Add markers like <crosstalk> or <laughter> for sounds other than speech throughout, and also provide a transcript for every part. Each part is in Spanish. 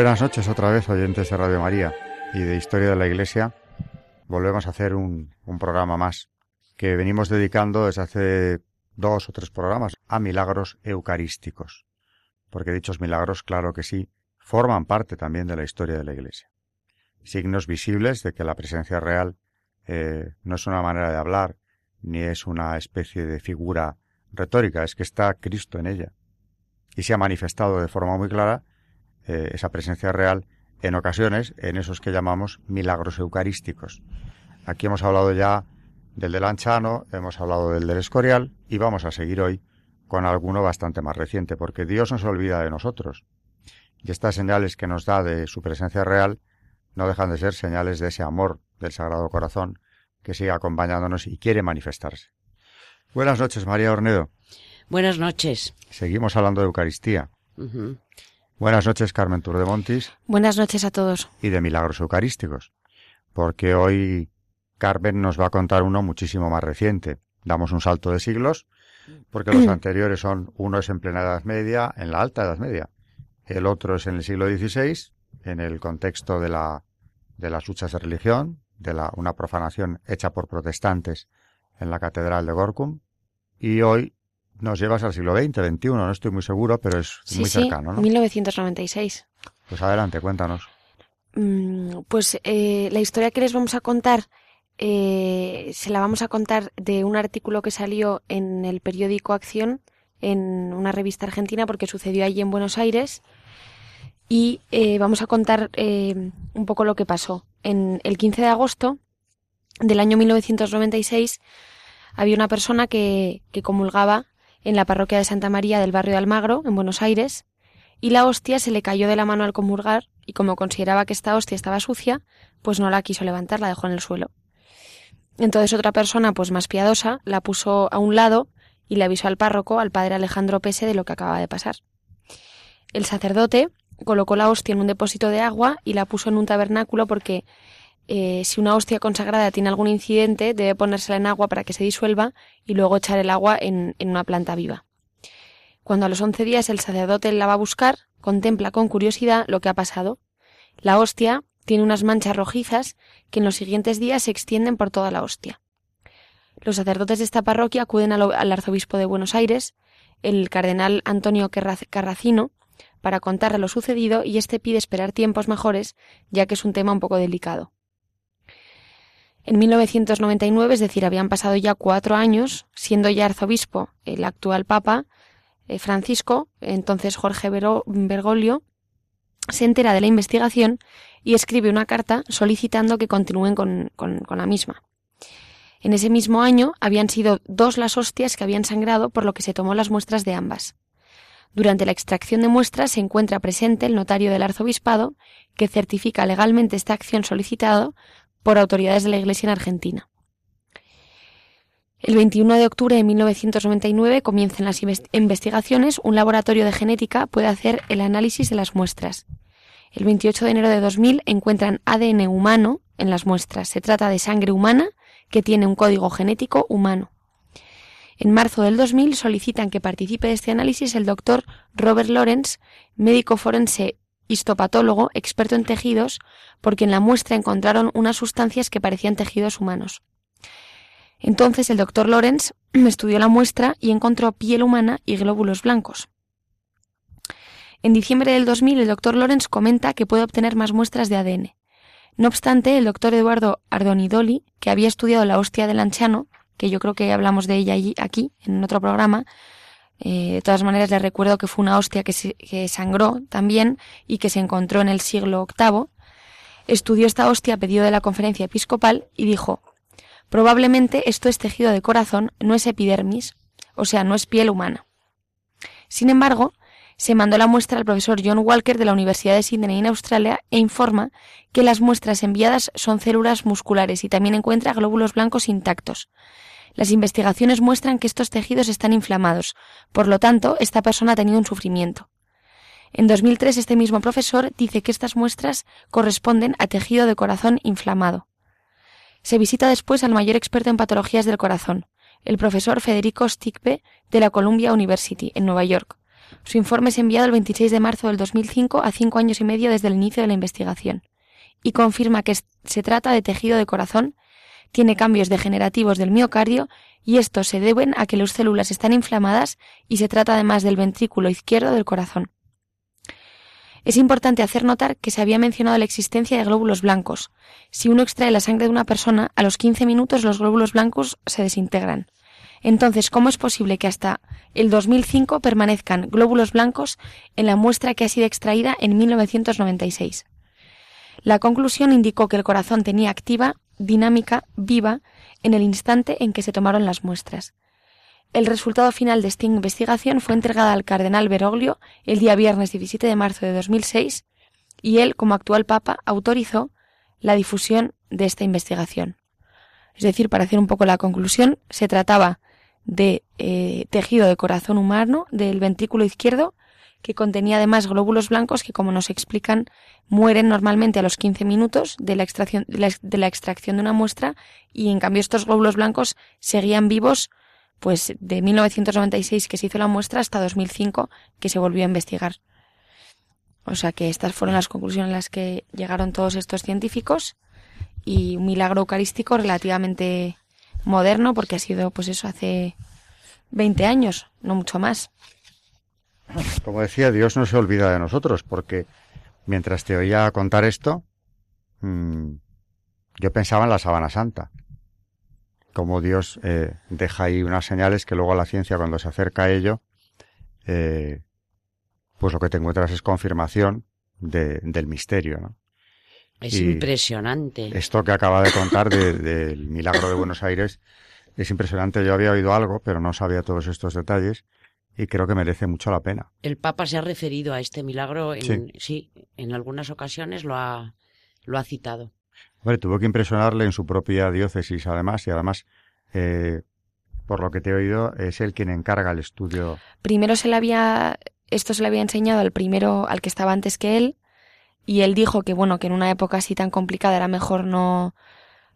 Buenas noches otra vez, oyentes de Radio María y de Historia de la Iglesia. Volvemos a hacer un, programa más que venimos dedicando desde hace dos o tres programas a milagros eucarísticos. Porque dichos milagros, claro que sí, forman parte también de la historia de la Iglesia. Signos visibles de que la presencia real eh, no es una manera de hablar, ni es una especie de figura retórica, es que está Cristo en ella. Y se ha manifestado de forma muy clara eh, esa presencia real en ocasiones en esos que llamamos milagros eucarísticos. Aquí hemos hablado ya del del Anchano, hemos hablado del del Escorial y vamos a seguir hoy con alguno bastante más reciente, porque Dios no se olvida de nosotros. Y estas señales que nos da de su presencia real no dejan de ser señales de ese amor del Sagrado Corazón que sigue acompañándonos y quiere manifestarse. Buenas noches, María Ornedo. Buenas noches. Seguimos hablando de Eucaristía. Buenas noches, Carmen Tour de Montis. Buenas noches a todos. Y de milagros eucarísticos. Porque hoy Carmen nos va a contar uno muchísimo más reciente. Damos un salto de siglos, porque los <clears throat> anteriores son, uno es en plena Edad Media, en la Alta Edad Media. El otro es en el siglo XVI, en el contexto de la, de las luchas de religión, de la, una profanación hecha por protestantes en la Catedral de Gorkum. Y hoy nos llevas al siglo XX, XXI, no estoy muy seguro, pero es muy cercano, ¿no? 1996. Pues adelante, cuéntanos. Mm, pues eh, la historia que les vamos a contar eh, se la vamos a contar de un artículo que salió en el periódico Acción, en una revista argentina, porque sucedió allí en Buenos Aires. Y eh, vamos a contar un poco lo que pasó. En el 15 de agosto del año 1996 había una persona que, que comulgaba en la parroquia de Santa María del barrio de Almagro, en Buenos Aires, y la hostia se le cayó de la mano al comulgar, y como consideraba que esta hostia estaba sucia, pues no la quiso levantar, la dejó en el suelo. Entonces otra persona, pues más piadosa, la puso a un lado y le avisó al párroco, al padre Alejandro Pese, de lo que acababa de pasar. El sacerdote colocó la hostia en un depósito de agua y la puso en un tabernáculo porque eh, si una hostia consagrada tiene algún incidente, debe ponérsela en agua para que se disuelva y luego echar el agua en, una planta viva. Cuando a los once días el sacerdote la va a buscar, contempla con curiosidad lo que ha pasado. La hostia tiene unas manchas rojizas que en los siguientes días se extienden por toda la hostia. Los sacerdotes de esta parroquia acuden al, arzobispo de Buenos Aires, el cardenal Antonio Carracino, para contarle lo sucedido y éste pide esperar tiempos mejores, ya que es un tema un poco delicado. En 1999, es decir, habían pasado ya cuatro años, siendo ya arzobispo el actual Papa eh, Francisco, entonces Jorge Bergoglio, se entera de la investigación y escribe una carta solicitando que continúen con, con la misma. En ese mismo año habían sido dos las hostias que habían sangrado, por lo que se tomó las muestras de ambas. Durante la extracción de muestras se encuentra presente el notario del arzobispado, que certifica legalmente esta acción solicitada por autoridades de la Iglesia en Argentina. El 21 de octubre de 1999 comienzan las investigaciones. Un laboratorio de genética puede hacer el análisis de las muestras. El 28 de enero de 2000 encuentran ADN humano en las muestras. Se trata de sangre humana que tiene un código genético humano. En marzo del 2000 solicitan que participe de este análisis el doctor Robert Lawrence, médico forense histopatólogo, experto en tejidos, porque en la muestra encontraron unas sustancias que parecían tejidos humanos. Entonces el doctor Lorenz <clears throat> estudió la muestra y encontró piel humana y glóbulos blancos. En diciembre del 2000 el doctor Lorenz comenta que puede obtener más muestras de ADN. No obstante, el doctor Eduardo Ardonidoli, que había estudiado la hostia del anciano, que yo creo que hablamos de ella allí, aquí, en otro programa, eh, de todas maneras, le recuerdo que fue una hostia que, que sangró también y que se encontró en el siglo VIII. Estudió esta hostia a pedido de la conferencia episcopal y dijo, probablemente esto es tejido de corazón, no es epidermis, o sea, no es piel humana. Sin embargo, se mandó la muestra al profesor John Walker de la Universidad de Sydney en Australia e informa que las muestras enviadas son células musculares y también encuentra glóbulos blancos intactos. Las investigaciones muestran que estos tejidos están inflamados, por lo tanto, esta persona ha tenido un sufrimiento. En 2003, este mismo profesor dice que estas muestras corresponden a tejido de corazón inflamado. Se visita después al mayor experto en patologías del corazón, el profesor Federico Stigpe de la Columbia University, en Nueva York. Su informe es enviado el 26 de marzo del 2005 a cinco años y medio desde el inicio de la investigación y confirma que se trata de tejido de corazón, tiene cambios degenerativos del miocardio y estos se deben a que las células están inflamadas y se trata además del ventrículo izquierdo del corazón. Es importante hacer notar que se había mencionado la existencia de glóbulos blancos. Si uno extrae la sangre de una persona, a los 15 minutos los glóbulos blancos se desintegran. Entonces, ¿cómo es posible que hasta el 2005 permanezcan glóbulos blancos en la muestra que ha sido extraída en 1996? La conclusión indicó que el corazón tenía activa, dinámica, viva, en el instante en que se tomaron las muestras. El resultado final de esta investigación fue entregada al cardenal Beroglio el día viernes 17 de marzo de 2006 y él, como actual papa, autorizó la difusión de esta investigación. Es decir, para hacer un poco la conclusión, se trataba de eh, tejido de corazón humano del ventrículo izquierdo que contenía además glóbulos blancos que, como nos explican, mueren normalmente a los 15 minutos de la, extracción, de la extracción de una muestra y en cambio estos glóbulos blancos seguían vivos pues de 1996 que se hizo la muestra hasta 2005 que se volvió a investigar. O sea que estas fueron las conclusiones a las que llegaron todos estos científicos y un milagro eucarístico relativamente moderno porque ha sido pues eso hace 20 años, no mucho más. Como decía, Dios no se olvida de nosotros porque mientras te oía contar esto, mmm, yo pensaba en la sábana santa como Dios eh, deja ahí unas señales que luego la ciencia cuando se acerca a ello, eh, pues lo que te encuentras es confirmación de, del misterio, ¿no? Es impresionante. Esto que acaba de contar del milagro de Buenos Aires es impresionante. Yo había oído algo, pero no sabía todos estos detalles y creo que merece mucho la pena. El Papa se ha referido a este milagro en, sí, en algunas ocasiones lo ha, lo ha citado. Hombre, tuvo que impresionarle en su propia diócesis, además, y además, eh, por lo que te he oído, es él quien encarga el estudio. Primero se le había, esto se le había enseñado al primero, al que estaba antes que él, y él dijo que, bueno, que en una época así tan complicada era mejor no,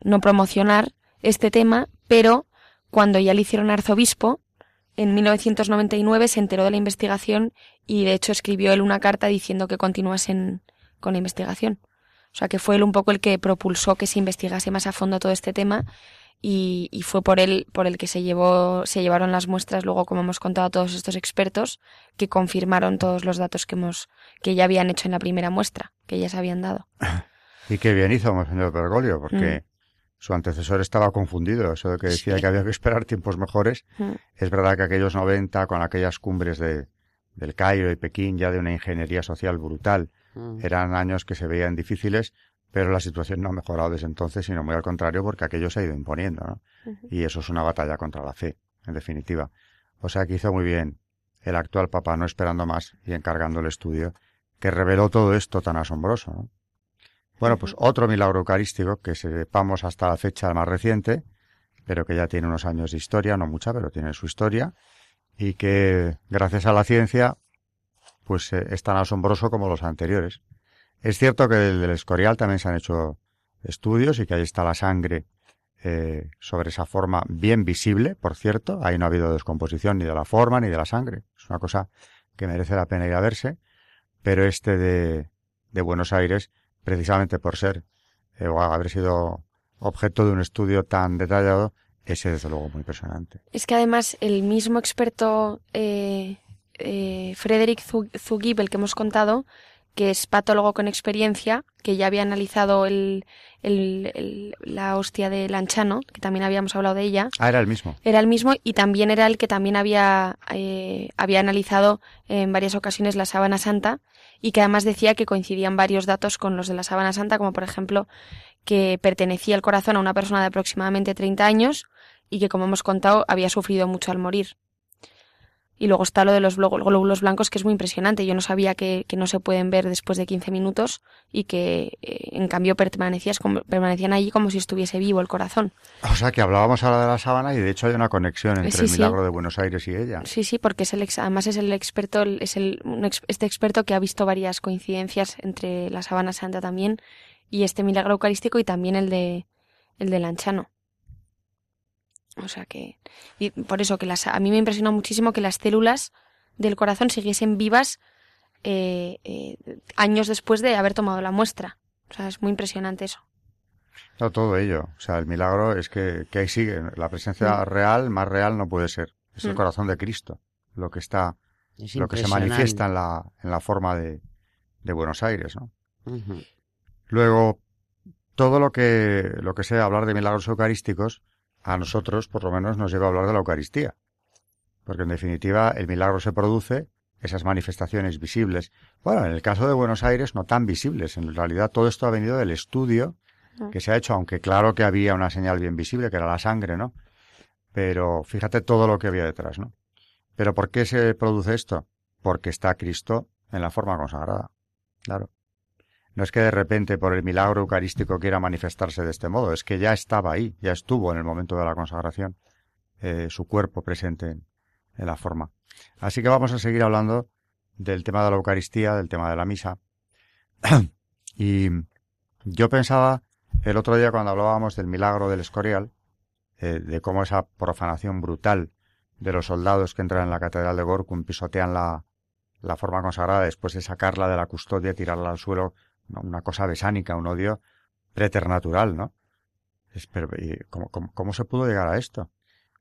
no promocionar este tema, pero cuando ya le hicieron arzobispo, en 1999 se enteró de la investigación y de hecho escribió él una carta diciendo que continuasen con la investigación. O sea, que fue él un poco el que propulsó que se investigase más a fondo todo este tema y, fue por él por el que se llevó se llevaron las muestras luego como hemos contado todos estos expertos que confirmaron todos los datos que hemos que ya habían hecho en la primera muestra que ya se habían dado <laughs> y qué bien hizo Monseñor Bergoglio porque mm. Su antecesor estaba confundido eso de que decía que había que esperar tiempos mejores es verdad que aquellos 90 con aquellas cumbres de del Cairo y Pekín ya de una ingeniería social brutal Mm. Eran años que se veían difíciles, pero la situación no ha mejorado desde entonces, sino muy al contrario, porque aquello se ha ido imponiendo, ¿no? Y eso es una batalla contra la fe, en definitiva. O sea que hizo muy bien el actual Papa no esperando más y encargando el estudio que reveló todo esto tan asombroso, ¿no? Bueno, pues otro milagro eucarístico que sepamos hasta la fecha más reciente, pero que ya tiene unos años de historia, no mucha, pero tiene su historia, y que gracias a la ciencia pues eh, es tan asombroso como los anteriores. Es cierto que del, Escorial también se han hecho estudios y que ahí está la sangre eh, sobre esa forma bien visible, por cierto. Ahí no ha habido descomposición ni de la forma ni de la sangre. Es una cosa que merece la pena ir a verse. Pero este de, de Buenos Aires, precisamente por ser eh, o haber sido objeto de un estudio tan detallado, ese desde luego muy impresionante. Es que además el mismo experto eh, eh, Frederick Zugib, el que hemos contado, que es patólogo con experiencia, que ya había analizado el, la hostia de Lanchano, que también habíamos hablado de ella. Ah, era el mismo. Era el mismo y también era el que también había, eh, había analizado en varias ocasiones la sábana santa y que además decía que coincidían varios datos con los de la sábana santa, como por ejemplo que pertenecía el corazón a una persona de aproximadamente 30 años y que, como hemos contado, había sufrido mucho al morir. Y luego está lo de los glóbulos blancos, que es muy impresionante. Yo no sabía que, no se pueden ver después de 15 minutos y que, eh, en cambio, permanecían allí como si estuviese vivo el corazón. O sea, que hablábamos ahora de la sábana y, de hecho, hay una conexión entre el milagro de Buenos Aires y ella. Sí, sí, porque es el además es el experto, es el, este experto que ha visto varias coincidencias entre la sábana santa también y este milagro eucarístico y también el de el de Lanchano. O sea que, y por eso que las, a mí me impresionó muchísimo que las células del corazón siguiesen vivas eh, eh, años después de haber tomado la muestra. O sea, es muy impresionante eso. No, todo ello. O sea, el milagro es que, que ahí sigue. La presencia mm. real, más real no puede ser. Es el mm. corazón de Cristo. Lo que está, lo que se manifiesta en la, en la forma de, de Buenos Aires, ¿no? Luego, todo lo que, lo que sea hablar de milagros eucarísticos, a nosotros, por lo menos, nos lleva a hablar de la Eucaristía. Porque en definitiva, el milagro se produce, esas manifestaciones visibles. Bueno, en el caso de Buenos Aires, no tan visibles. En realidad, todo esto ha venido del estudio ah. que se ha hecho, aunque claro que había una señal bien visible, que era la sangre, ¿no? Pero fíjate todo lo que había detrás, ¿no? Pero ¿por qué se produce esto? Porque está Cristo en la forma consagrada. Claro. No es que de repente por el milagro eucarístico quiera manifestarse de este modo, es que ya estaba ahí, ya estuvo en el momento de la consagración, eh, su cuerpo presente en, la forma. Así que vamos a seguir hablando del tema de la Eucaristía, del tema de la misa. <clears throat> y yo pensaba el otro día cuando hablábamos del milagro del Escorial, eh, de cómo esa profanación brutal de los soldados que entran en la catedral de Gorkum pisotean la, la forma consagrada después de sacarla de la custodia, tirarla al suelo una cosa besánica, un odio preternatural, ¿no? ¿cómo, cómo, se pudo llegar a esto?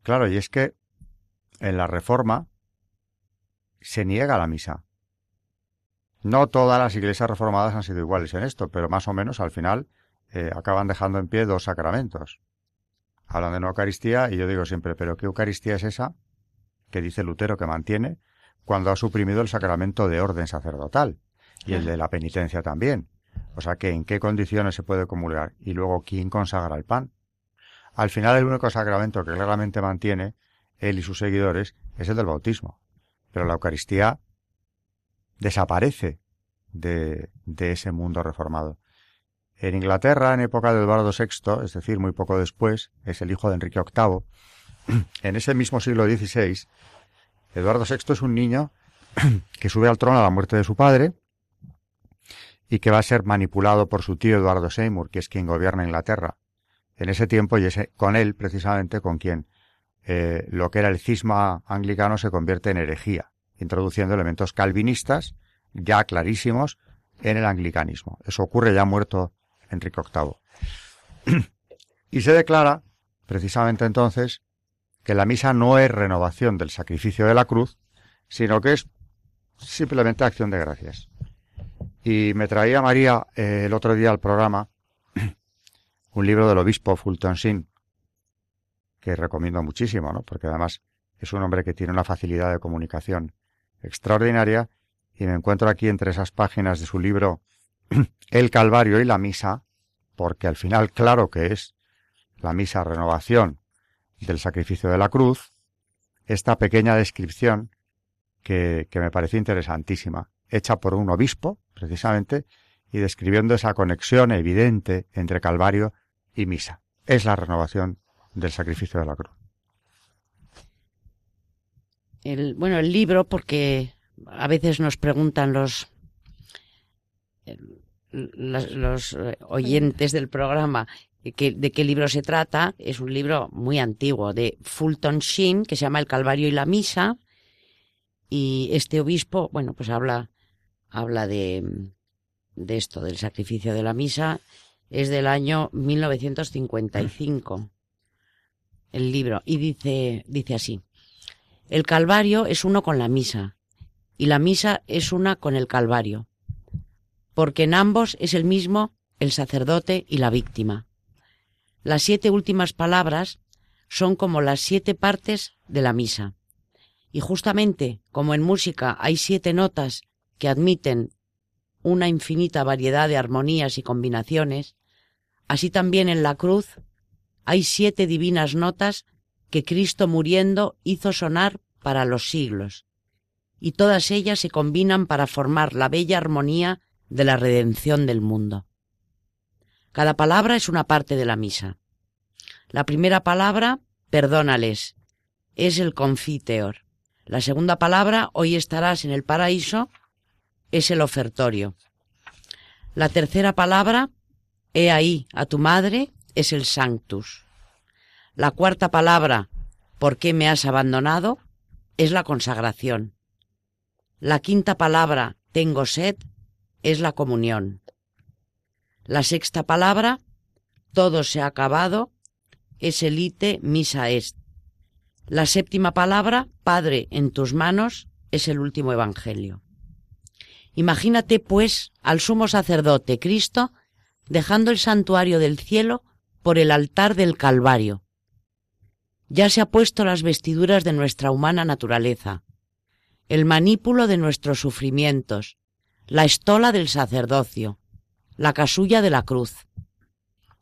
Claro, y es que en la reforma se niega la misa. No todas las iglesias reformadas han sido iguales en esto, pero más o menos al final eh, acaban dejando en pie dos sacramentos. Hablan de una Eucaristía y yo digo siempre, ¿pero qué Eucaristía es esa que dice Lutero que mantiene cuando ha suprimido el sacramento de orden sacerdotal y el de la penitencia también? O sea que en qué condiciones se puede comulgar y luego quién consagra el pan. Al final el único sacramento que claramente mantiene él y sus seguidores es el del bautismo. Pero la Eucaristía desaparece de, de ese mundo reformado. En Inglaterra, en época de Eduardo VI, es decir, muy poco después, es el hijo de Enrique VIII, <clears throat> en ese mismo siglo XVI, Eduardo VI es un niño <clears throat> que sube al trono a la muerte de su padre, y que va a ser manipulado por su tío Eduardo Seymour, que es quien gobierna Inglaterra. En ese tiempo, y con él precisamente con quien eh, lo que era el cisma anglicano se convierte en herejía, introduciendo elementos calvinistas ya clarísimos en el anglicanismo. Eso ocurre ya muerto Enrique VIII. <clears throat> y se declara, precisamente entonces, que la misa no es renovación del sacrificio de la cruz, sino que es simplemente acción de gracias. Y me traía María eh, el otro día al programa <clears throat> un libro del obispo Fulton Sin, que recomiendo muchísimo, ¿no? Porque además es un hombre que tiene una facilidad de comunicación extraordinaria y me encuentro aquí entre esas páginas de su libro <clears throat> El Calvario y la Misa, porque al final claro que es la misa renovación del sacrificio de la cruz, esta pequeña descripción que, que me parece interesantísima, hecha por un obispo, precisamente, y describiendo esa conexión evidente entre Calvario y Misa. Es la renovación del sacrificio de la cruz. El, bueno, el libro, porque a veces nos preguntan los, los, oyentes del programa de qué libro se trata. Es un libro muy antiguo de Fulton Sheen que se llama El Calvario y la Misa. Y este obispo, bueno, pues habla, habla de, de esto, del sacrificio de la misa, es del año 1955, el libro, y dice, dice así, el Calvario es uno con la misa, y la misa es una con el Calvario, porque en ambos es el mismo el sacerdote y la víctima. Las siete últimas palabras son como las siete partes de la misa. Y justamente como en música hay siete notas que admiten una infinita variedad de armonías y combinaciones, así también en la cruz hay siete divinas notas que Cristo muriendo hizo sonar para los siglos, y todas ellas se combinan para formar la bella armonía de la redención del mundo. Cada palabra es una parte de la misa. La primera palabra, perdónales, es el confiteor. La segunda palabra, hoy estarás en el paraíso, es el ofertorio. La tercera palabra, he ahí a tu madre, es el sanctus. La cuarta palabra, ¿por qué me has abandonado? es la consagración. La quinta palabra, tengo sed, es la comunión. La sexta palabra, todo se ha acabado, es el ite misa est. La séptima palabra, Padre, en tus manos, es el último Evangelio. Imagínate, pues, al sumo sacerdote Cristo dejando el santuario del cielo por el altar del Calvario. Ya se ha puesto las vestiduras de nuestra humana naturaleza, el manípulo de nuestros sufrimientos, la estola del sacerdocio, la casulla de la cruz.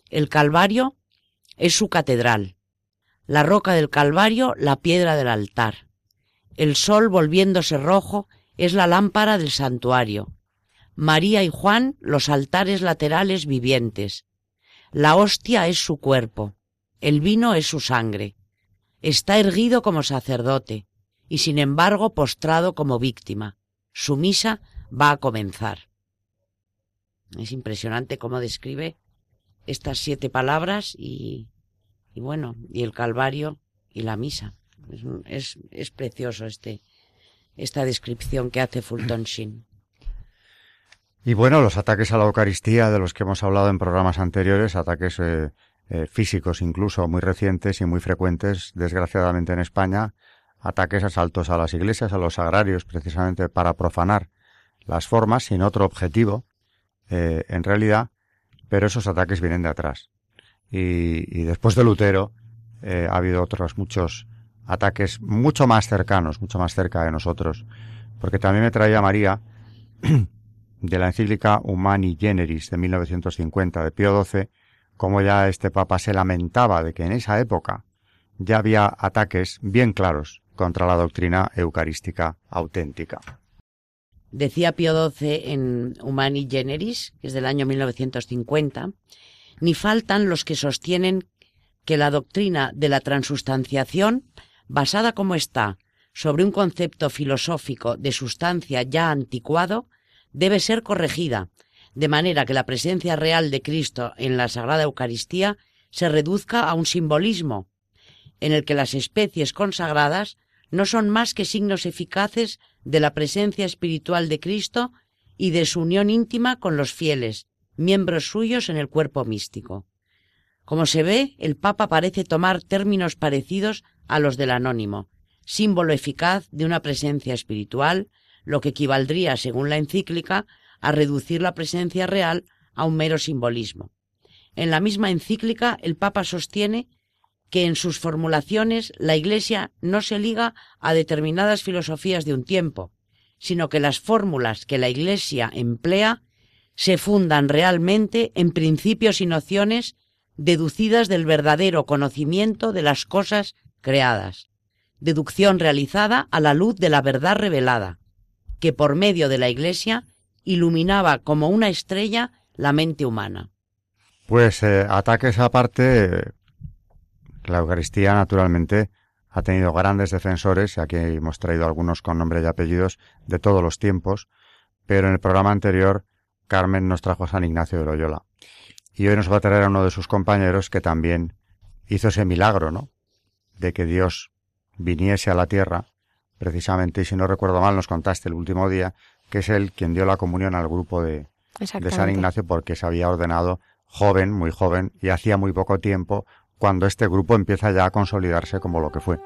El Calvario es su catedral, la roca del Calvario la piedra del altar. El sol volviéndose rojo es la lámpara del santuario. María y Juan los altares laterales vivientes. La hostia es su cuerpo, el vino es su sangre. Está erguido como sacerdote y sin embargo postrado como víctima. Su misa va a comenzar. Es impresionante cómo describe estas siete palabras y, bueno, y el Calvario y la misa. Es, es precioso este, esta descripción que hace Fulton Sheen. Y bueno, los ataques a la Eucaristía de los que hemos hablado en programas anteriores, ataques eh, eh, físicos incluso muy recientes y muy frecuentes, desgraciadamente en España, ataques, asaltos a las iglesias, a los agrarios, precisamente para profanar las formas sin otro objetivo, eh, en realidad, pero esos ataques vienen de atrás. Y, y después de Lutero ha habido otros muchos ataques mucho más cercanos, mucho más cerca de nosotros, porque también me traía María <clears throat> de la encíclica Humani Generis de 1950 de Pío XII, como ya este papa se lamentaba de que en esa época ya había ataques bien claros contra la doctrina eucarística auténtica. Decía Pío XII en Humani Generis, que es del año 1950, ni faltan los que sostienen que la doctrina de la transustanciación, basada como está sobre un concepto filosófico de sustancia ya anticuado, debe ser corregida, de manera que la presencia real de Cristo en la Sagrada Eucaristía se reduzca a un simbolismo, en el que las especies consagradas no son más que signos eficaces de la presencia espiritual de Cristo y de su unión íntima con los fieles, miembros suyos en el cuerpo místico. Como se ve, el Papa parece tomar términos parecidos a los del anónimo, símbolo eficaz de una presencia espiritual, lo que equivaldría, según la encíclica, a reducir la presencia real a un mero simbolismo. En la misma encíclica, el Papa sostiene que en sus formulaciones la Iglesia no se liga a determinadas filosofías de un tiempo, sino que las fórmulas que la Iglesia emplea se fundan realmente en principios y nociones deducidas del verdadero conocimiento de las cosas creadas, deducción realizada a la luz de la verdad revelada, que por medio de la Iglesia iluminaba como una estrella la mente humana. Pues eh, ataques aparte, la Eucaristía naturalmente ha tenido grandes defensores, y aquí hemos traído algunos con nombre y apellidos de todos los tiempos, pero en el programa anterior Carmen nos trajo a San Ignacio de Loyola. Y hoy nos va a traer a uno de sus compañeros que también hizo ese milagro, ¿no? De que Dios viniese a la tierra precisamente, y si no recuerdo mal, nos contaste el último día, que es él quien dio la comunión al grupo de, de San Ignacio porque se había ordenado joven, muy joven, y hacía muy poco tiempo, cuando este grupo empieza ya a consolidarse como lo que fue.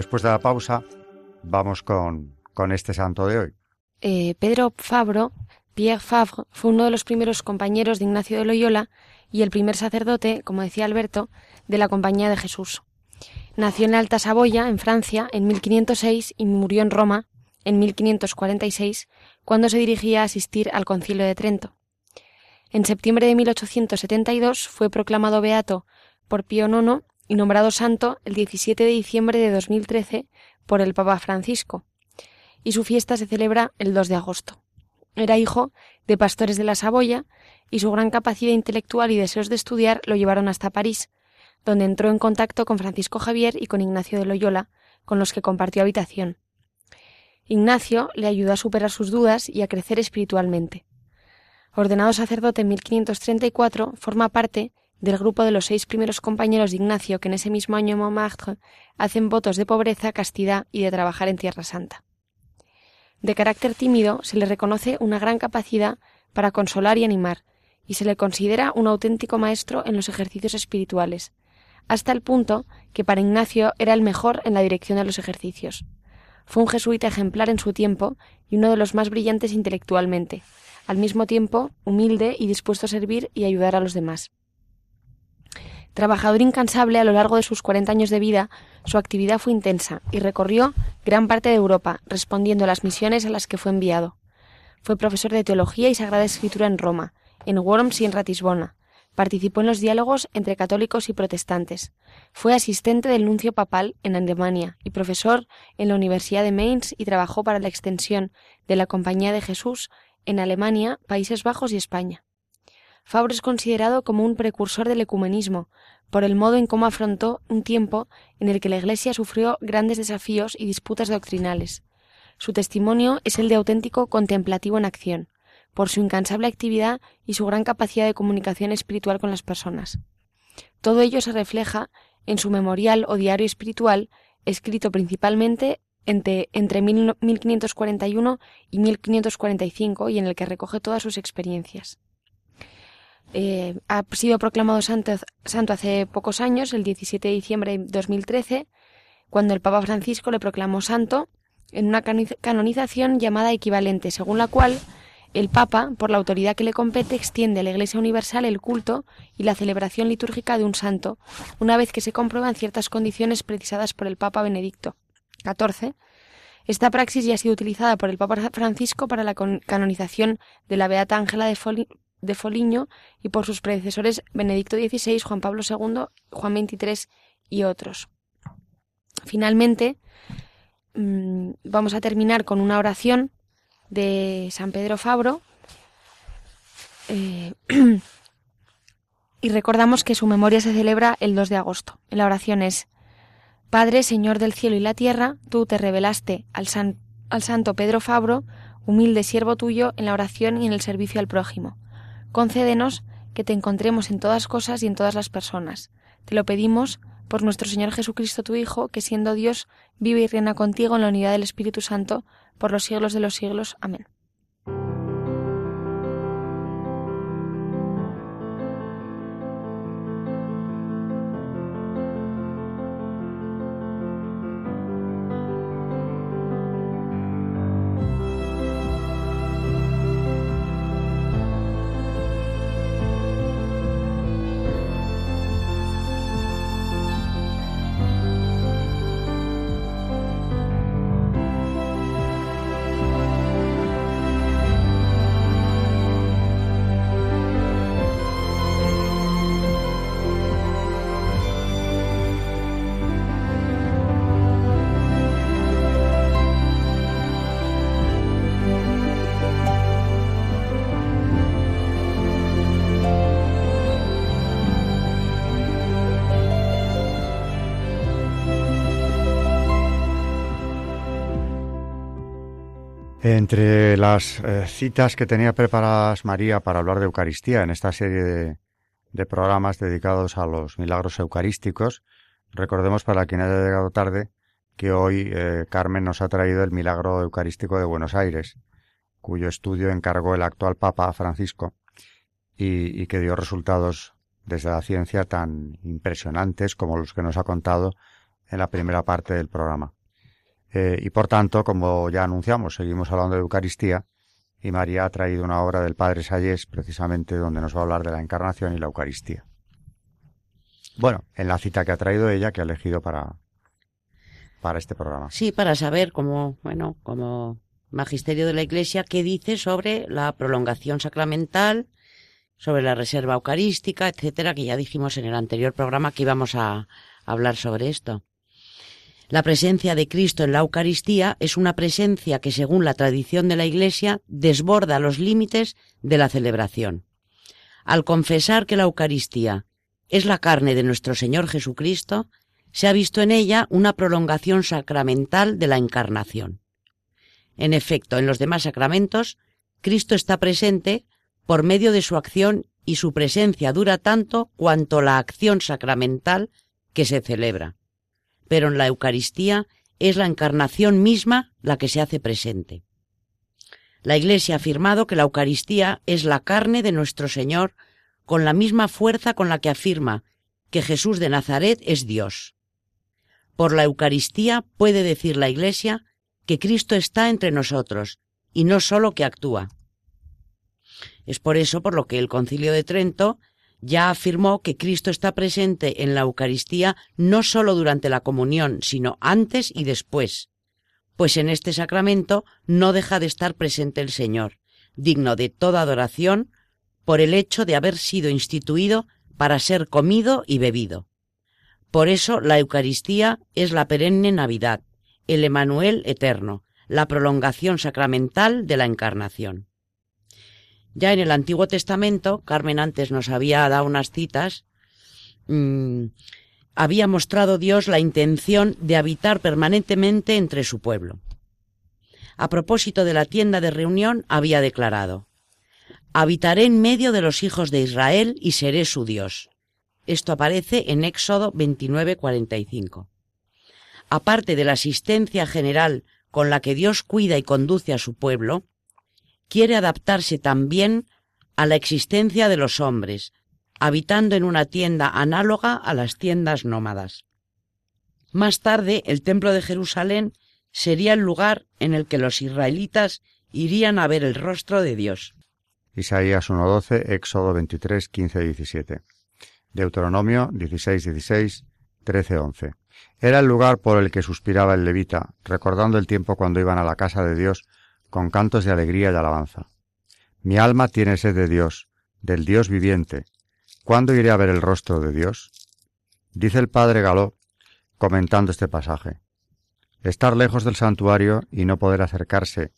Después de la pausa, vamos con, con este santo de hoy. Eh, Pedro Fabro, Pierre Favre, fue uno de los primeros compañeros de Ignacio de Loyola y el primer sacerdote, como decía Alberto, de la Compañía de Jesús. Nació en Alta Saboya, en Francia, en 1506 y murió en Roma en 1546, cuando se dirigía a asistir al Concilio de Trento. En septiembre de 1872 fue proclamado beato por Pío IX y nombrado santo el 17 de diciembre de 2013 por el Papa Francisco, y su fiesta se celebra el 2 de agosto. Era hijo de pastores de la Saboya y su gran capacidad intelectual y deseos de estudiar lo llevaron hasta París, donde entró en contacto con Francisco Javier y con Ignacio de Loyola, con los que compartió habitación. Ignacio le ayudó a superar sus dudas y a crecer espiritualmente. Ordenado sacerdote en 1534, forma parte del grupo de los seis primeros compañeros de Ignacio que en ese mismo año en Montmartre hacen votos de pobreza, castidad y de trabajar en Tierra Santa. De carácter tímido, se le reconoce una gran capacidad para consolar y animar, y se le considera un auténtico maestro en los ejercicios espirituales, hasta el punto que para Ignacio era el mejor en la dirección de los ejercicios. Fue un jesuita ejemplar en su tiempo y uno de los más brillantes intelectualmente, al mismo tiempo humilde y dispuesto a servir y ayudar a los demás. Trabajador incansable a lo largo de sus cuarenta años de vida, su actividad fue intensa y recorrió gran parte de Europa, respondiendo a las misiones a las que fue enviado. Fue profesor de teología y sagrada escritura en Roma, en Worms y en Ratisbona. Participó en los diálogos entre católicos y protestantes. Fue asistente del nuncio papal en Alemania y profesor en la Universidad de Mainz y trabajó para la extensión de la Compañía de Jesús en Alemania, Países Bajos y España. Fabre es considerado como un precursor del ecumenismo, por el modo en cómo afrontó un tiempo en el que la Iglesia sufrió grandes desafíos y disputas doctrinales. Su testimonio es el de auténtico contemplativo en acción, por su incansable actividad y su gran capacidad de comunicación espiritual con las personas. Todo ello se refleja en su memorial o diario espiritual, escrito principalmente entre, entre 1541 y 1545 y en el que recoge todas sus experiencias. Eh, ha sido proclamado santo, santo hace pocos años, el 17 de diciembre de 2013, cuando el Papa Francisco le proclamó santo en una canonización llamada equivalente, según la cual el Papa, por la autoridad que le compete, extiende a la Iglesia Universal el culto y la celebración litúrgica de un santo, una vez que se comprueban ciertas condiciones precisadas por el Papa Benedicto XIV. Esta praxis ya ha sido utilizada por el Papa Francisco para la canonización de la Beata Ángela de, de Foliño y por sus predecesores Benedicto XVI, Juan Pablo II, Juan XXIII y otros. Finalmente, mm, vamos a terminar con una oración de San Pedro Fabro eh, <clears throat> y recordamos que su memoria se celebra el 2 de agosto. La oración es Padre, Señor del cielo y la tierra, tú te revelaste al santo Pedro Fabro, humilde siervo tuyo, en la oración y en el servicio al prójimo Concédenos que te encontremos en todas cosas y en todas las personas. Te lo pedimos por nuestro Señor Jesucristo, tu Hijo, que siendo Dios vive y reina contigo en la unidad del Espíritu Santo, por los siglos de los siglos. Amén. Entre las eh, citas que tenía preparadas María para hablar de Eucaristía en esta serie de, programas dedicados a los milagros eucarísticos, recordemos para quien haya llegado tarde que hoy eh, Carmen nos ha traído el milagro eucarístico de Buenos Aires, cuyo estudio encargó el actual Papa Francisco y, y que dio resultados desde la ciencia tan impresionantes como los que nos ha contado en la primera parte del programa. Eh, y por tanto, como ya anunciamos, seguimos hablando de Eucaristía y María ha traído una obra del Padre Sayés, precisamente donde nos va a hablar de la Encarnación y la Eucaristía. Bueno, en la cita que ha traído ella, que ha elegido para, para este programa. Sí, para saber cómo, bueno, como magisterio de la Iglesia, qué dice sobre la prolongación sacramental, sobre la reserva eucarística, etcétera, que ya dijimos en el anterior programa que íbamos a hablar sobre esto. La presencia de Cristo en la Eucaristía es una presencia que, según la tradición de la Iglesia, desborda los límites de la celebración. Al confesar que la Eucaristía es la carne de nuestro Señor Jesucristo, se ha visto en ella una prolongación sacramental de la Encarnación. En efecto, en los demás sacramentos, Cristo está presente por medio de su acción y su presencia dura tanto cuanto la acción sacramental que se celebra pero en la Eucaristía es la encarnación misma la que se hace presente. La Iglesia ha afirmado que la Eucaristía es la carne de nuestro Señor con la misma fuerza con la que afirma que Jesús de Nazaret es Dios. Por la Eucaristía puede decir la Iglesia que Cristo está entre nosotros y no sólo que actúa. Es por eso por lo que el Concilio de Trento ya afirmó que Cristo está presente en la Eucaristía no sólo durante la comunión, sino antes y después, pues en este sacramento no deja de estar presente el Señor, digno de toda adoración, por el hecho de haber sido instituido para ser comido y bebido. Por eso la Eucaristía es la perenne Navidad, el Emanuel eterno, la prolongación sacramental de la Encarnación. Ya en el Antiguo Testamento, Carmen antes nos había dado unas citas, mm, había mostrado Dios la intención de habitar permanentemente entre su pueblo. A propósito de la tienda de reunión, había declarado, Habitaré en medio de los hijos de Israel y seré su Dios. Esto aparece en Éxodo 29:45. Aparte de la asistencia general con la que Dios cuida y conduce a su pueblo, quiere adaptarse también a la existencia de los hombres, habitando en una tienda análoga a las tiendas nómadas. Más tarde, el templo de Jerusalén sería el lugar en el que los israelitas irían a ver el rostro de Dios. Isaías 1.12, Éxodo 23, 15 17. Deuteronomio 16, 16, 13, 11. Era el lugar por el que suspiraba el levita, recordando el tiempo cuando iban a la casa de Dios con cantos de alegría y alabanza. Mi alma tiene sed de Dios, del Dios viviente. ¿Cuándo iré a ver el rostro de Dios? Dice el padre Galó, comentando este pasaje. Estar lejos del santuario y no poder acercarse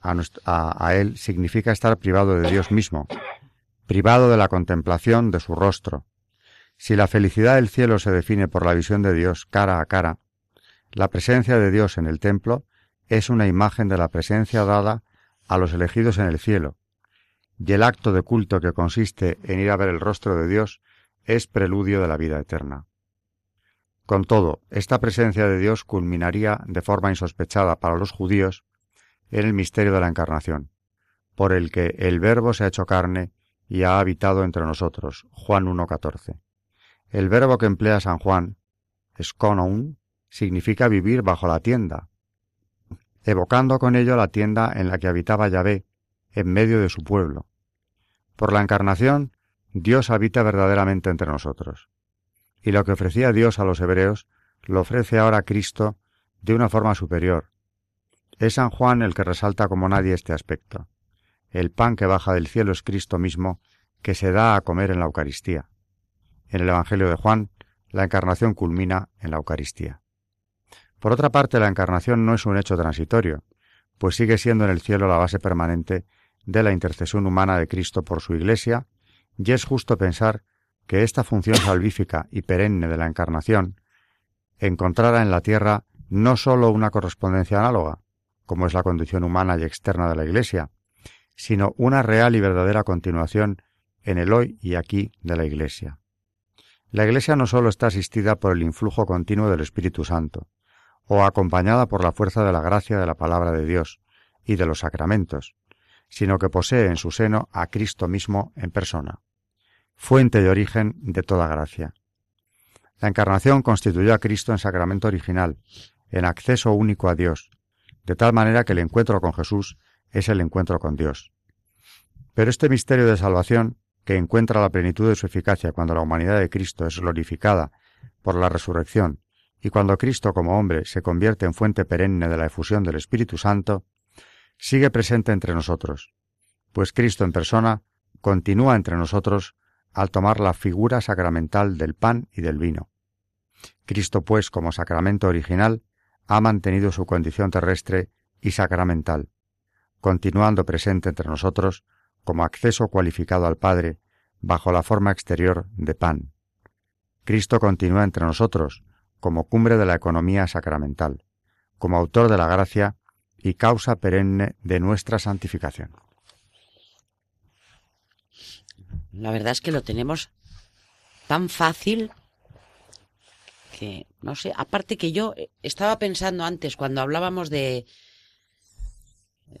a, a, él significa estar privado de Dios mismo, privado de la contemplación de su rostro. Si la felicidad del cielo se define por la visión de Dios cara a cara, la presencia de Dios en el templo es una imagen de la presencia dada a los elegidos en el cielo, y el acto de culto que consiste en ir a ver el rostro de Dios es preludio de la vida eterna. Con todo, esta presencia de Dios culminaría de forma insospechada para los judíos en el misterio de la Encarnación, por el que el Verbo se ha hecho carne y ha habitado entre nosotros. Juan 1.14. El verbo que emplea San Juan, esconon, significa vivir bajo la tienda, evocando con ello la tienda en la que habitaba Yahvé, en medio de su pueblo. Por la encarnación, Dios habita verdaderamente entre nosotros. Y lo que ofrecía Dios a los hebreos, lo ofrece ahora Cristo de una forma superior. Es San Juan el que resalta como nadie este aspecto. El pan que baja del cielo es Cristo mismo, que se da a comer en la Eucaristía. En el Evangelio de Juan, la encarnación culmina en la Eucaristía. Por otra parte, la encarnación no es un hecho transitorio, pues sigue siendo en el cielo la base permanente de la intercesión humana de Cristo por su Iglesia, y es justo pensar que esta función salvífica y perenne de la encarnación encontrara en la tierra no sólo una correspondencia análoga, como es la condición humana y externa de la Iglesia, sino una real y verdadera continuación en el hoy y aquí de la Iglesia. La Iglesia no sólo está asistida por el influjo continuo del Espíritu Santo, o acompañada por la fuerza de la gracia de la palabra de Dios y de los sacramentos, sino que posee en su seno a Cristo mismo en persona, fuente y origen de toda gracia. La encarnación constituyó a Cristo en sacramento original, en acceso único a Dios, de tal manera que el encuentro con Jesús es el encuentro con Dios. Pero este misterio de salvación, que encuentra la plenitud de su eficacia cuando la humanidad de Cristo es glorificada por la resurrección y cuando Cristo como hombre se convierte en fuente perenne de la efusión del Espíritu Santo, sigue presente entre nosotros, pues Cristo en persona continúa entre nosotros al tomar la figura sacramental del pan y del vino. Cristo, pues, como sacramento original, ha mantenido su condición terrestre y sacramental, continuando presente entre nosotros como acceso cualificado al Padre bajo la forma exterior de pan. Cristo continúa entre nosotros como cumbre de la economía sacramental, como autor de la gracia y causa perenne de nuestra santificación. La verdad es que lo tenemos tan fácil que, no sé, aparte que yo estaba pensando antes cuando hablábamos de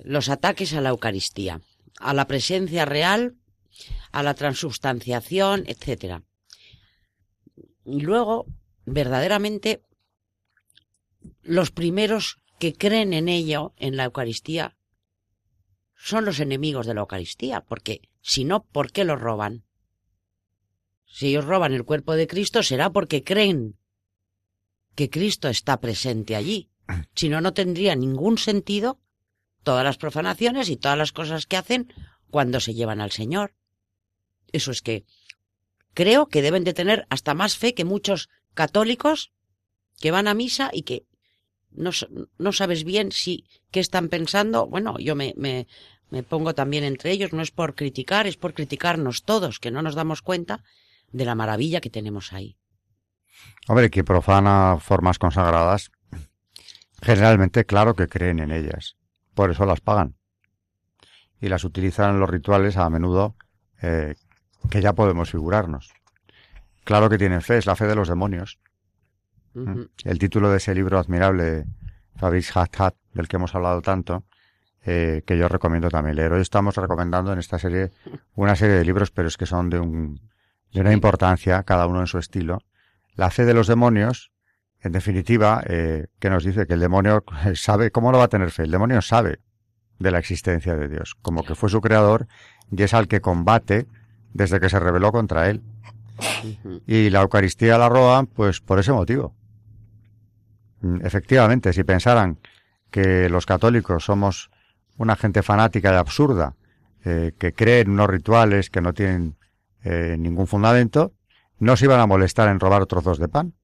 los ataques a la Eucaristía, a la presencia real, a la transubstanciación, etcétera. Y luego, verdaderamente, los primeros que creen en ello, en la Eucaristía, son los enemigos de la Eucaristía, porque si no, ¿por qué lo roban? Si ellos roban el cuerpo de Cristo será porque creen que Cristo está presente allí. Si no, no tendría ningún sentido todas las profanaciones y todas las cosas que hacen cuando se llevan al Señor. Eso es que creo que deben de tener hasta más fe que muchos católicos que van a misa y que no, no sabes bien si qué están pensando. Bueno, yo me, me, me pongo también entre ellos, no es por criticar, es por criticarnos todos, que no nos damos cuenta de la maravilla que tenemos ahí. Hombre, que profana formas consagradas, generalmente claro que creen en ellas, por eso las pagan. Y las utilizan en los rituales a menudo eh, que ya podemos figurarnos. Claro que tienen fe, es la fe de los demonios. El título de ese libro admirable Fabrice Hat, del que hemos hablado tanto, eh, que yo recomiendo también leer. Hoy estamos recomendando en esta serie una serie de libros, pero es que son de, un, de una importancia, cada uno en su estilo. La fe de los demonios, en definitiva, eh, que nos dice que el demonio <laughs> sabe, ¿cómo no va a tener fe? El demonio sabe de la existencia de Dios, como que fue su creador y es al que combate desde que se rebeló contra él. Y la Eucaristía la roban, pues por ese motivo. Mm, efectivamente, si pensaran que los católicos somos una gente fanática y absurda eh, que cree en unos rituales que no tienen eh, ningún fundamento, no se iban a molestar en robar trozos de pan.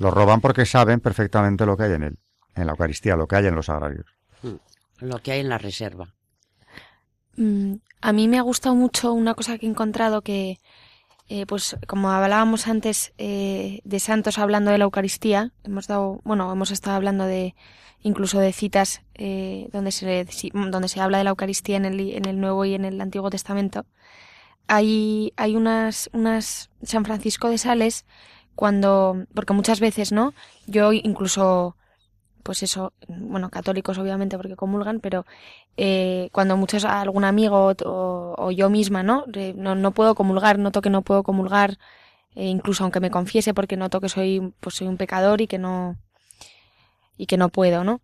Los roban porque saben perfectamente lo que hay en él, en la Eucaristía, lo que hay en los agrarios. Hmm. Lo que hay en la reserva. Mm, a mí me ha gustado mucho una cosa que he encontrado que, eh, pues como hablábamos antes de santos hablando de la Eucaristía, hemos dado, bueno, hemos estado hablando de, incluso de citas eh, donde, se, donde se habla de la Eucaristía en el, en el Nuevo y en el Antiguo Testamento, hay, hay unas, unas San Francisco de Sales cuando, porque muchas veces, ¿no? Yo incluso, pues eso, bueno, católicos obviamente porque comulgan, pero eh, cuando muchos, algún amigo o, yo misma, ¿no? ¿no? No puedo comulgar, noto que no puedo comulgar, eh, incluso aunque me confiese porque noto que soy, pues soy un pecador y que no, y que no puedo, ¿no?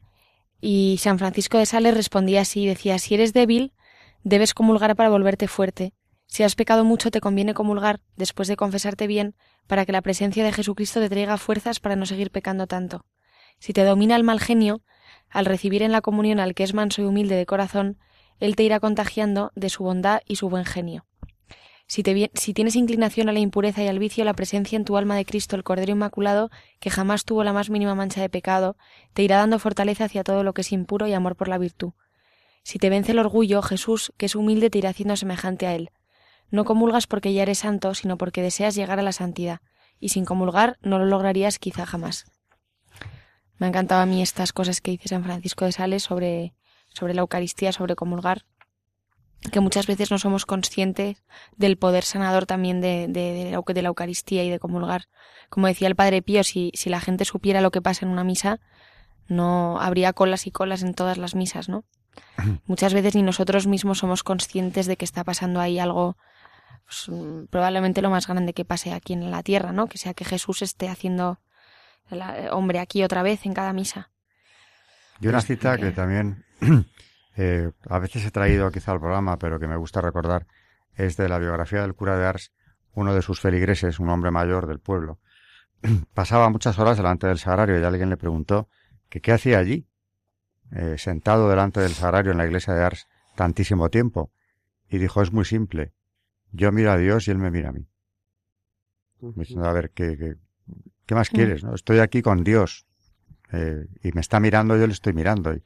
Y San Francisco de Sales respondía así, decía, si eres débil, debes comulgar para volverte fuerte. Si has pecado mucho, te conviene comulgar, después de confesarte bien, para que la presencia de Jesucristo te traiga fuerzas para no seguir pecando tanto. Si te domina el mal genio, al recibir en la comunión al que es manso y humilde de corazón, él te irá contagiando de su bondad y su buen genio. Si, tienes inclinación a la impureza y al vicio, la presencia en tu alma de Cristo, el Cordero Inmaculado, que jamás tuvo la más mínima mancha de pecado, te irá dando fortaleza hacia todo lo que es impuro y amor por la virtud. Si te vence el orgullo, Jesús, que es humilde, te irá haciendo semejante a Él. No comulgas porque ya eres santo, sino porque deseas llegar a la santidad, y sin comulgar no lo lograrías quizá jamás. Me han encantado a mí estas cosas que dice San Francisco de Sales sobre, sobre la Eucaristía, sobre comulgar, que muchas veces no somos conscientes del poder sanador también de, de, de, la Eucaristía y de comulgar. Como decía el Padre Pío, si, si la gente supiera lo que pasa en una misa, no habría colas y colas en todas las misas, ¿no? <clears throat> muchas veces ni nosotros mismos somos conscientes de que está pasando ahí algo pues, probablemente lo más grande que pase aquí en la tierra, ¿no? Que sea que Jesús esté haciendo el eh, hombre aquí otra vez en cada misa. Y una cita que también <clears throat> eh, a veces he traído quizá al programa, pero que me gusta recordar, es de la biografía del cura de Ars, uno de sus feligreses, un hombre mayor del pueblo. <clears throat> Pasaba muchas horas delante del sagrario y alguien le preguntó que qué hacía allí, eh, sentado delante del sagrario en la iglesia de Ars tantísimo tiempo. Y dijo, es muy simple, yo miro a Dios y Él me mira a mí. Diciendo, a ver, ¿qué, qué, más mm. quieres? ¿no? Estoy aquí con Dios eh, y me está mirando, yo le estoy mirando. Y,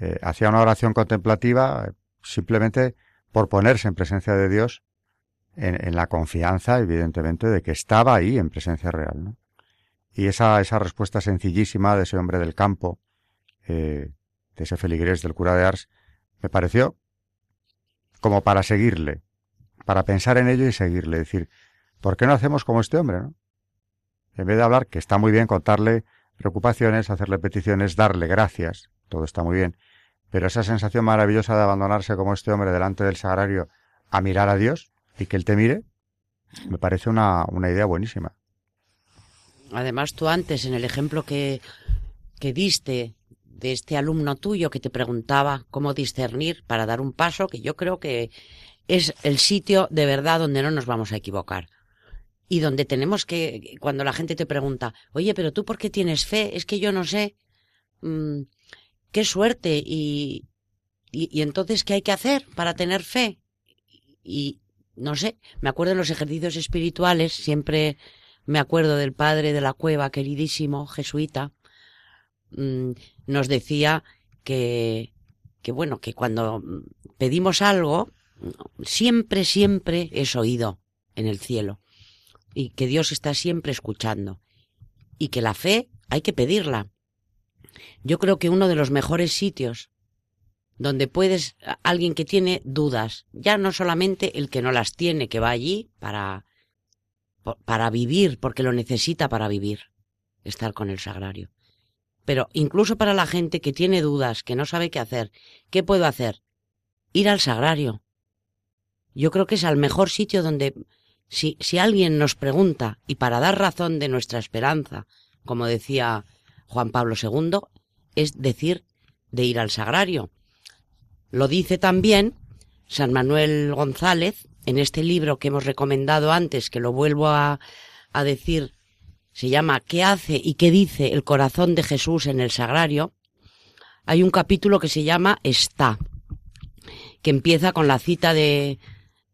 eh, hacía una oración contemplativa simplemente por ponerse en presencia de Dios en, la confianza, evidentemente, de que estaba ahí en presencia real. ¿no? Y esa, esa respuesta sencillísima de ese hombre del campo, eh, de ese feligrés del cura de Ars, me pareció como para seguirle, para pensar en ello y seguirle. Decir, ¿por qué no hacemos como este hombre? ¿no? En vez de hablar, que está muy bien contarle preocupaciones, hacerle peticiones, darle gracias, todo está muy bien, pero esa sensación maravillosa de abandonarse como este hombre delante del sagrario a mirar a Dios y que Él te mire, me parece una, una idea buenísima. Además, tú antes, en el ejemplo que, que diste de este alumno tuyo que te preguntaba cómo discernir para dar un paso, que yo creo que es el sitio de verdad donde no nos vamos a equivocar. Y donde tenemos que, cuando la gente te pregunta, oye, pero tú por qué tienes fe, es que yo no sé, mm, qué suerte y, y, entonces qué hay que hacer para tener fe. Y no sé, me acuerdo de los ejercicios espirituales, siempre me acuerdo del padre de la cueva, queridísimo, jesuita, mm, nos decía que, que bueno, que cuando pedimos algo, siempre, siempre es oído en el cielo y que Dios está siempre escuchando y que la fe hay que pedirla. Yo creo que uno de los mejores sitios donde puedes, alguien que tiene dudas, ya no solamente el que no las tiene, que va allí para, para vivir, porque lo necesita para vivir, estar con el sagrario. Pero incluso para la gente que tiene dudas, que no sabe qué hacer, ¿qué puedo hacer? Ir al sagrario, yo creo que es al mejor sitio donde si, si alguien nos pregunta y para dar razón de nuestra esperanza, como decía Juan Pablo II, es decir, de ir al sagrario. Lo dice también San Manuel González en este libro que hemos recomendado antes, que lo vuelvo a, a decir, se llama ¿Qué hace y qué dice el corazón de Jesús en el sagrario? Hay un capítulo que se llama Está, que empieza con la cita de,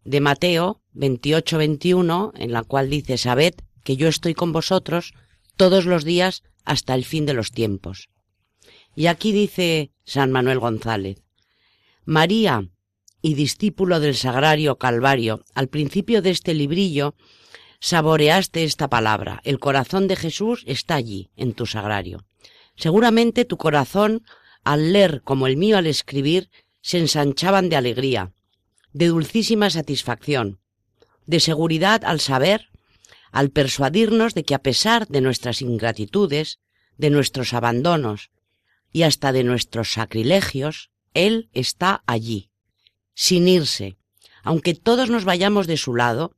de Mateo 28-21, en la cual dice, Sabed que yo estoy con vosotros todos los días hasta el fin de los tiempos. Y aquí dice San Manuel González, María y discípulo del Sagrario Calvario, al principio de este librillo, saboreaste esta palabra, el corazón de Jesús está allí, en tu sagrario. Seguramente tu corazón, al leer como el mío al escribir, se ensanchaban de alegría, de dulcísima satisfacción, de seguridad al saber, al persuadirnos de que a pesar de nuestras ingratitudes, de nuestros abandonos y hasta de nuestros sacrilegios, Él está allí, sin irse, aunque todos nos vayamos de su lado,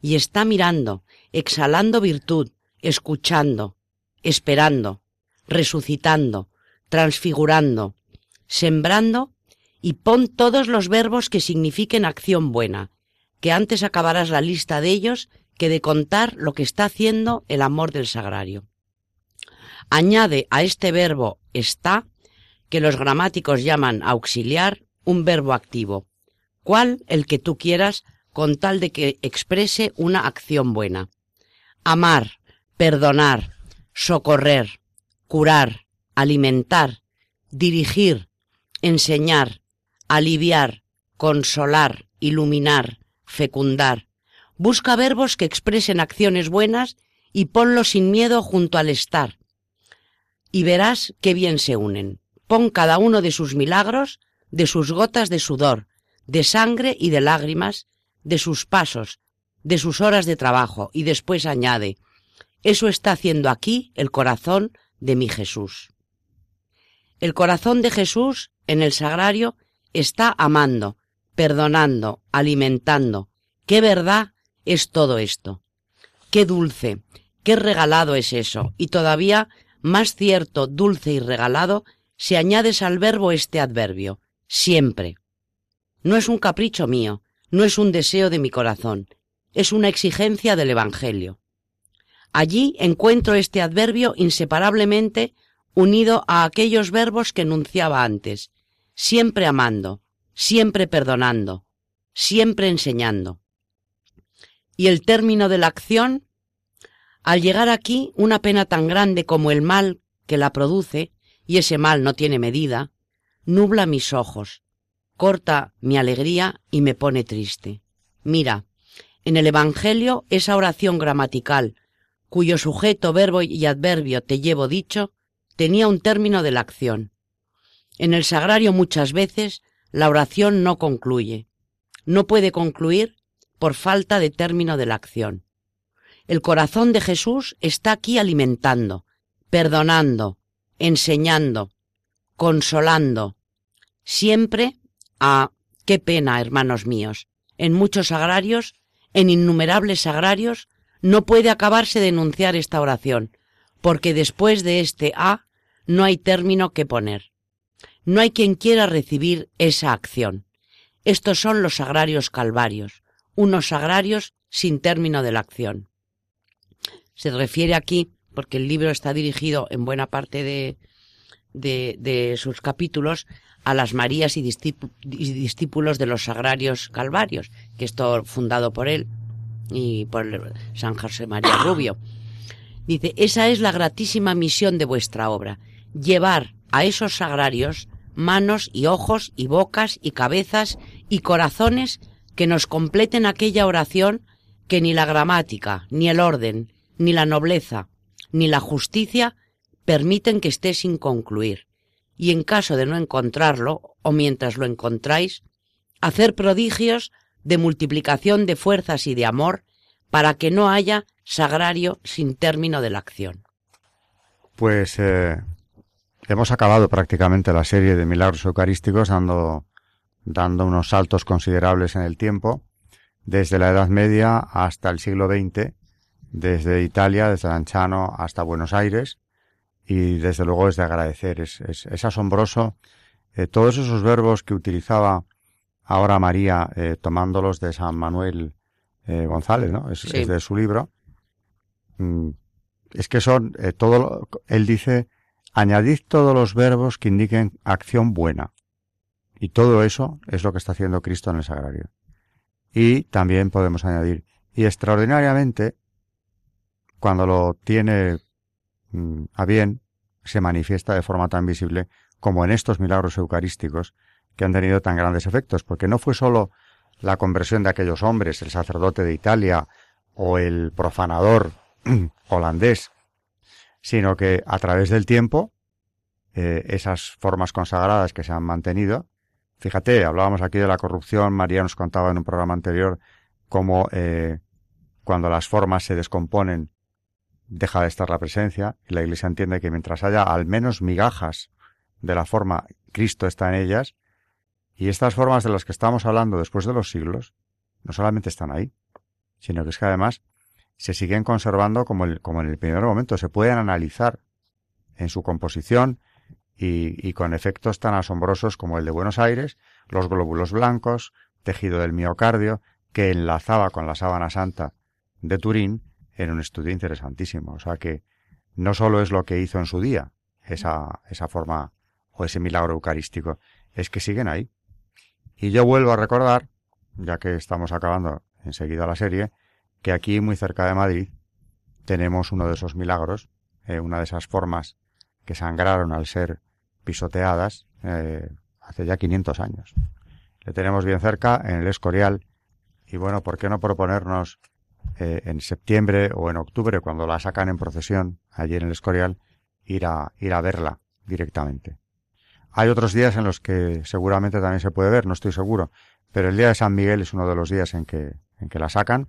y está mirando, exhalando virtud, escuchando, esperando, resucitando, transfigurando, sembrando y pon todos los verbos que signifiquen acción buena, que antes acabarás la lista de ellos que de contar lo que está haciendo el amor del sagrario. Añade a este verbo está, que los gramáticos llaman auxiliar, un verbo activo, cual el que tú quieras con tal de que exprese una acción buena. Amar, perdonar, socorrer, curar, alimentar, dirigir, enseñar, aliviar, consolar, iluminar, fecundar. Busca verbos que expresen acciones buenas y ponlos sin miedo junto al estar. Y verás qué bien se unen. Pon cada uno de sus milagros, de sus gotas de sudor, de sangre y de lágrimas, de sus pasos, de sus horas de trabajo, y después añade, eso está haciendo aquí el corazón de mi Jesús. El corazón de Jesús en el sagrario está amando, perdonando, alimentando. Qué verdad es todo esto. Qué dulce, qué regalado es eso, y todavía más cierto, dulce y regalado, si añades al verbo este adverbio, siempre. No es un capricho mío, no es un deseo de mi corazón, es una exigencia del Evangelio. Allí encuentro este adverbio inseparablemente unido a aquellos verbos que enunciaba antes, siempre amando, siempre perdonando, siempre enseñando. Y el término de la acción, al llegar aquí, una pena tan grande como el mal que la produce, y ese mal no tiene medida, nubla mis ojos, corta mi alegría y me pone triste. Mira, en el Evangelio esa oración gramatical, cuyo sujeto, verbo y adverbio te llevo dicho, tenía un término de la acción. En el sagrario muchas veces la oración no concluye. No puede concluir por falta de término de la acción. El corazón de Jesús está aquí alimentando, perdonando, enseñando, consolando, siempre a qué pena, hermanos míos, en muchos sagrarios, en innumerables sagrarios, no puede acabarse de enunciar esta oración, porque después de este A no hay término que poner. No hay quien quiera recibir esa acción. Estos son los sagrarios calvarios, unos sagrarios sin término de la acción. Se refiere aquí, porque el libro está dirigido en buena parte de, de, sus capítulos a las Marías y discípulos de los sagrarios calvarios, que esto fundado por él, y por San José María Rubio. Dice, esa es la gratísima misión de vuestra obra, llevar a esos sagrarios manos y ojos y bocas y cabezas y corazones que nos completen aquella oración que ni la gramática, ni el orden, ni la nobleza, ni la justicia permiten que esté sin concluir. Y en caso de no encontrarlo, o mientras lo encontráis, hacer prodigios de multiplicación de fuerzas y de amor para que no haya sagrario sin término de la acción. Pues eh, hemos acabado prácticamente la serie de milagros eucarísticos dando, dando unos saltos considerables en el tiempo, desde la Edad Media hasta el siglo XX, desde Italia, desde Lanciano hasta Buenos Aires, y desde luego es de agradecer. Es, es, asombroso eh, todos esos verbos que utilizaba ahora María eh, tomándolos de San Manuel eh, González, ¿no? Es, de su libro. Mm, es que son eh, todo. él dice, añadid todos los verbos que indiquen acción buena. Y todo eso es lo que está haciendo Cristo en el Sagrario. Y también podemos añadir, y extraordinariamente, cuando lo tiene mm, a bien, se manifiesta de forma tan visible como en estos milagros eucarísticos, que han tenido tan grandes efectos, porque no fue solo la conversión de aquellos hombres, el sacerdote de Italia o el profanador <clears throat> holandés, sino que a través del tiempo, eh, esas formas consagradas que se han mantenido, fíjate, hablábamos aquí de la corrupción, María nos contaba en un programa anterior cómo eh, cuando las formas se descomponen, deja de estar la presencia, y la Iglesia entiende que mientras haya al menos migajas de la forma, Cristo está en ellas, y estas formas de las que estamos hablando después de los siglos no solamente están ahí, sino que es que además se siguen conservando como, el, como en el primer momento, se pueden analizar en su composición y, y, con efectos tan asombrosos como el de Buenos Aires, los glóbulos blancos, tejido del miocardio, que enlazaba con la sábana santa de Turín en un estudio interesantísimo. O sea que no solo es lo que hizo en su día, esa, esa forma o ese milagro eucarístico, es que siguen ahí. Y yo vuelvo a recordar, ya que estamos acabando enseguida la serie, que aquí muy cerca de Madrid tenemos uno de esos milagros, eh, una de esas formas que sangraron al ser pisoteadas eh, hace ya 500 años. Le tenemos bien cerca en el Escorial y bueno, ¿por qué no proponernos eh, en septiembre o en octubre cuando la sacan en procesión allí en el Escorial ir a ir a verla directamente? Hay otros días en los que seguramente también se puede ver, no estoy seguro, pero el día de San Miguel es uno de los días en que, en que la sacan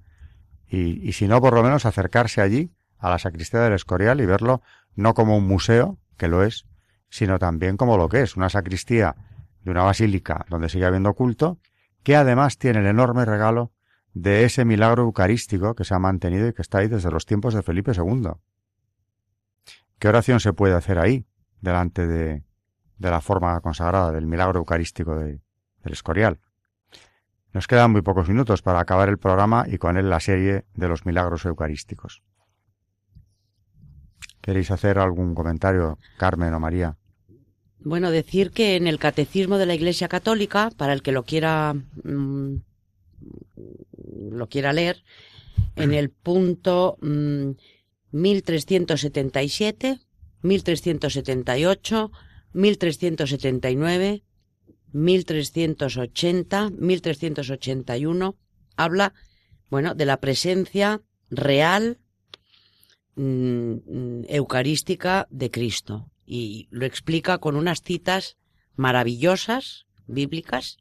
y, y si no, por lo menos acercarse allí a la sacristía del Escorial y verlo no como un museo, que lo es, sino también como lo que es, una sacristía de una basílica donde sigue habiendo culto, que además tiene el enorme regalo de ese milagro eucarístico que se ha mantenido y que está ahí desde los tiempos de Felipe II. ¿Qué oración se puede hacer ahí, delante de, de la forma consagrada del milagro eucarístico de, del Escorial? Nos quedan muy pocos minutos para acabar el programa y con él la serie de los milagros eucarísticos. ¿Queréis hacer algún comentario, Carmen o María? Bueno, decir que en el Catecismo de la Iglesia Católica, para el que lo quiera mm, lo quiera leer, en el punto 1377, 1378, 1379, 1380, 1381, habla, bueno, de la presencia real mm, mm, eucarística de Cristo. Y lo explica con unas citas maravillosas, bíblicas,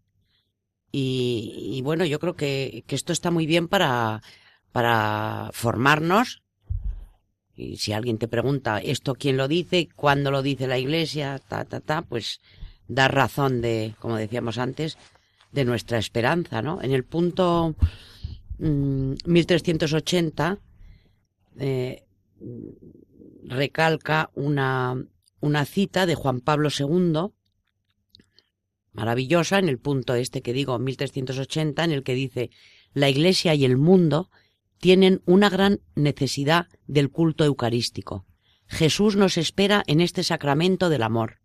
y, bueno, yo creo que, que, esto está muy bien para, para formarnos. Y si alguien te pregunta esto quién lo dice, cuándo lo dice la iglesia, ta, ta, ta, pues da razón de, como decíamos antes, de nuestra esperanza, ¿no? En el punto 1380 mm, eh, recalca una, una cita de Juan Pablo II, maravillosa, en el punto este que digo, 1380, en el que dice, la Iglesia y el mundo tienen una gran necesidad del culto eucarístico. Jesús nos espera en este sacramento del amor.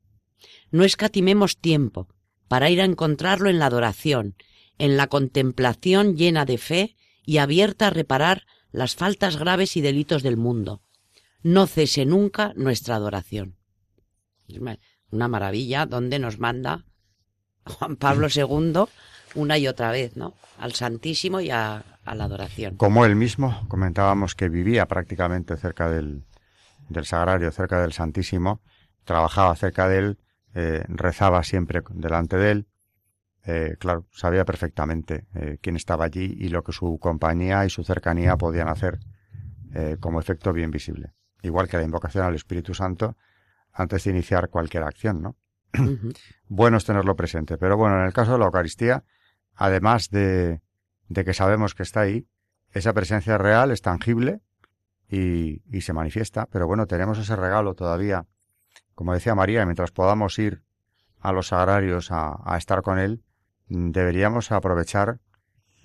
No escatimemos tiempo para ir a encontrarlo en la adoración, en la contemplación llena de fe y abierta a reparar las faltas graves y delitos del mundo. No cese nunca nuestra adoración. Una maravilla donde nos manda Juan Pablo II una y otra vez, ¿no? Al Santísimo y a, la adoración. Como él mismo, comentábamos que vivía prácticamente cerca del, del Sagrario, cerca del Santísimo, trabajaba cerca de él, eh, rezaba siempre delante de él, eh, claro, sabía perfectamente eh, quién estaba allí y lo que su compañía y su cercanía podían hacer como efecto bien visible. Igual que la invocación al Espíritu Santo antes de iniciar cualquier acción, ¿no? <clears throat> bueno es tenerlo presente. Pero bueno, en el caso de la Eucaristía, además de, de que sabemos que está ahí, esa presencia real es tangible y, y, se manifiesta. Pero bueno, tenemos ese regalo todavía como decía María, mientras podamos ir a los sagrarios a, estar con Él, deberíamos aprovechar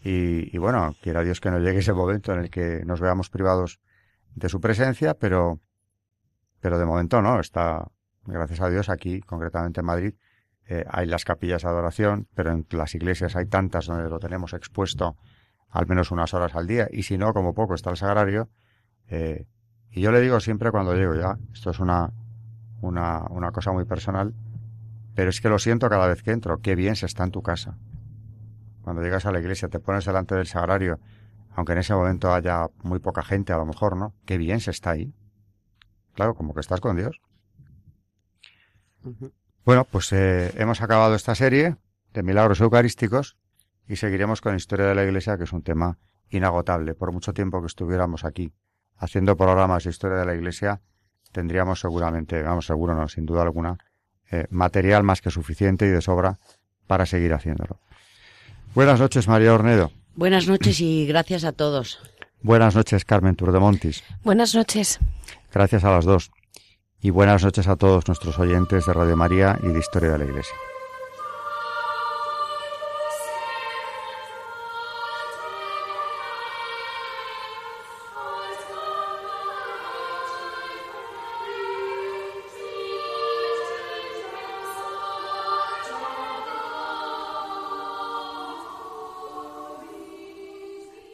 y, bueno, quiera Dios que no llegue ese momento en el que nos veamos privados de su presencia, pero, pero de momento no, está, gracias a Dios, aquí, concretamente en Madrid, eh, hay las capillas de adoración, pero en las iglesias hay tantas donde lo tenemos expuesto al menos unas horas al día, y si no, como poco está el sagrario, eh, y yo le digo siempre cuando llego ya, esto es una, una, una cosa muy personal, pero es que lo siento cada vez que entro, qué bien se está en tu casa. Cuando llegas a la iglesia, te pones delante del sagrario, aunque en ese momento haya muy poca gente, a lo mejor, ¿no? Qué bien se está ahí. Claro, como que estás con Dios. Bueno, pues eh, hemos acabado esta serie de milagros eucarísticos y seguiremos con la historia de la iglesia, que es un tema inagotable. Por mucho tiempo que estuviéramos aquí haciendo programas de historia de la iglesia, tendríamos seguramente, vamos, seguro no, sin duda alguna, eh, material más que suficiente y de sobra para seguir haciéndolo. Buenas noches, María Ornedo. Buenas noches y gracias a todos. Buenas noches, Carmen Turdemontis. Buenas noches. Gracias a las dos. Y buenas noches a todos nuestros oyentes de Radio María y de Historia de la Iglesia.